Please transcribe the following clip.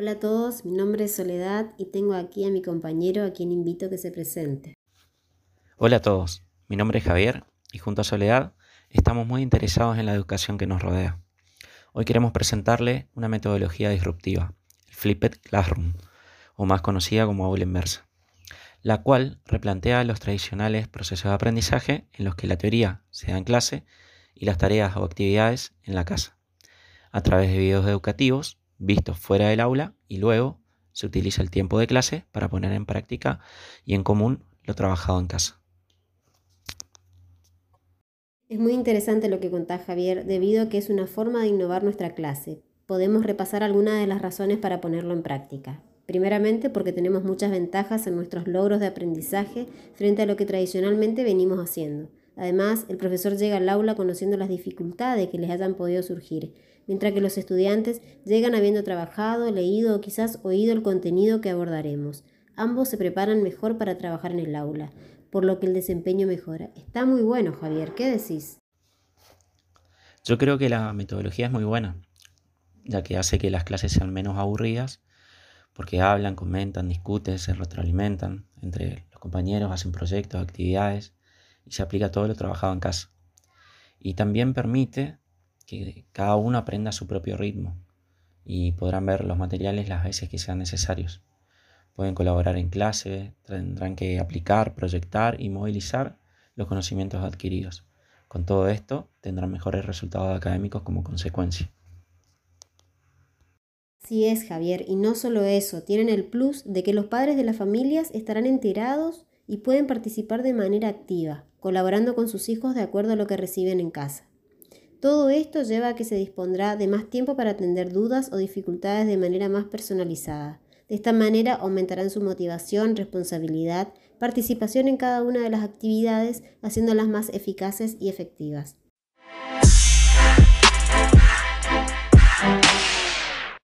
Hola a todos, mi nombre es Soledad y tengo aquí a mi compañero a quien invito a que se presente. Hola a todos, mi nombre es Javier y junto a Soledad estamos muy interesados en la educación que nos rodea. Hoy queremos presentarle una metodología disruptiva, el Flipped Classroom, o más conocida como aula inversa, la cual replantea los tradicionales procesos de aprendizaje en los que la teoría se da en clase y las tareas o actividades en la casa, a través de videos educativos vistos fuera del aula y luego se utiliza el tiempo de clase para poner en práctica y en común lo trabajado en casa. Es muy interesante lo que contás Javier, debido a que es una forma de innovar nuestra clase. Podemos repasar algunas de las razones para ponerlo en práctica. Primeramente porque tenemos muchas ventajas en nuestros logros de aprendizaje frente a lo que tradicionalmente venimos haciendo. Además, el profesor llega al aula conociendo las dificultades que les hayan podido surgir, mientras que los estudiantes llegan habiendo trabajado, leído o quizás oído el contenido que abordaremos. Ambos se preparan mejor para trabajar en el aula, por lo que el desempeño mejora. Está muy bueno, Javier, ¿qué decís? Yo creo que la metodología es muy buena, ya que hace que las clases sean menos aburridas, porque hablan, comentan, discuten, se retroalimentan entre los compañeros, hacen proyectos, actividades se aplica todo lo trabajado en casa. Y también permite que cada uno aprenda a su propio ritmo y podrán ver los materiales las veces que sean necesarios. Pueden colaborar en clase, tendrán que aplicar, proyectar y movilizar los conocimientos adquiridos. Con todo esto tendrán mejores resultados académicos como consecuencia. Sí es, Javier, y no solo eso, tienen el plus de que los padres de las familias estarán enterados y pueden participar de manera activa, colaborando con sus hijos de acuerdo a lo que reciben en casa. Todo esto lleva a que se dispondrá de más tiempo para atender dudas o dificultades de manera más personalizada. De esta manera aumentarán su motivación, responsabilidad, participación en cada una de las actividades, haciéndolas más eficaces y efectivas.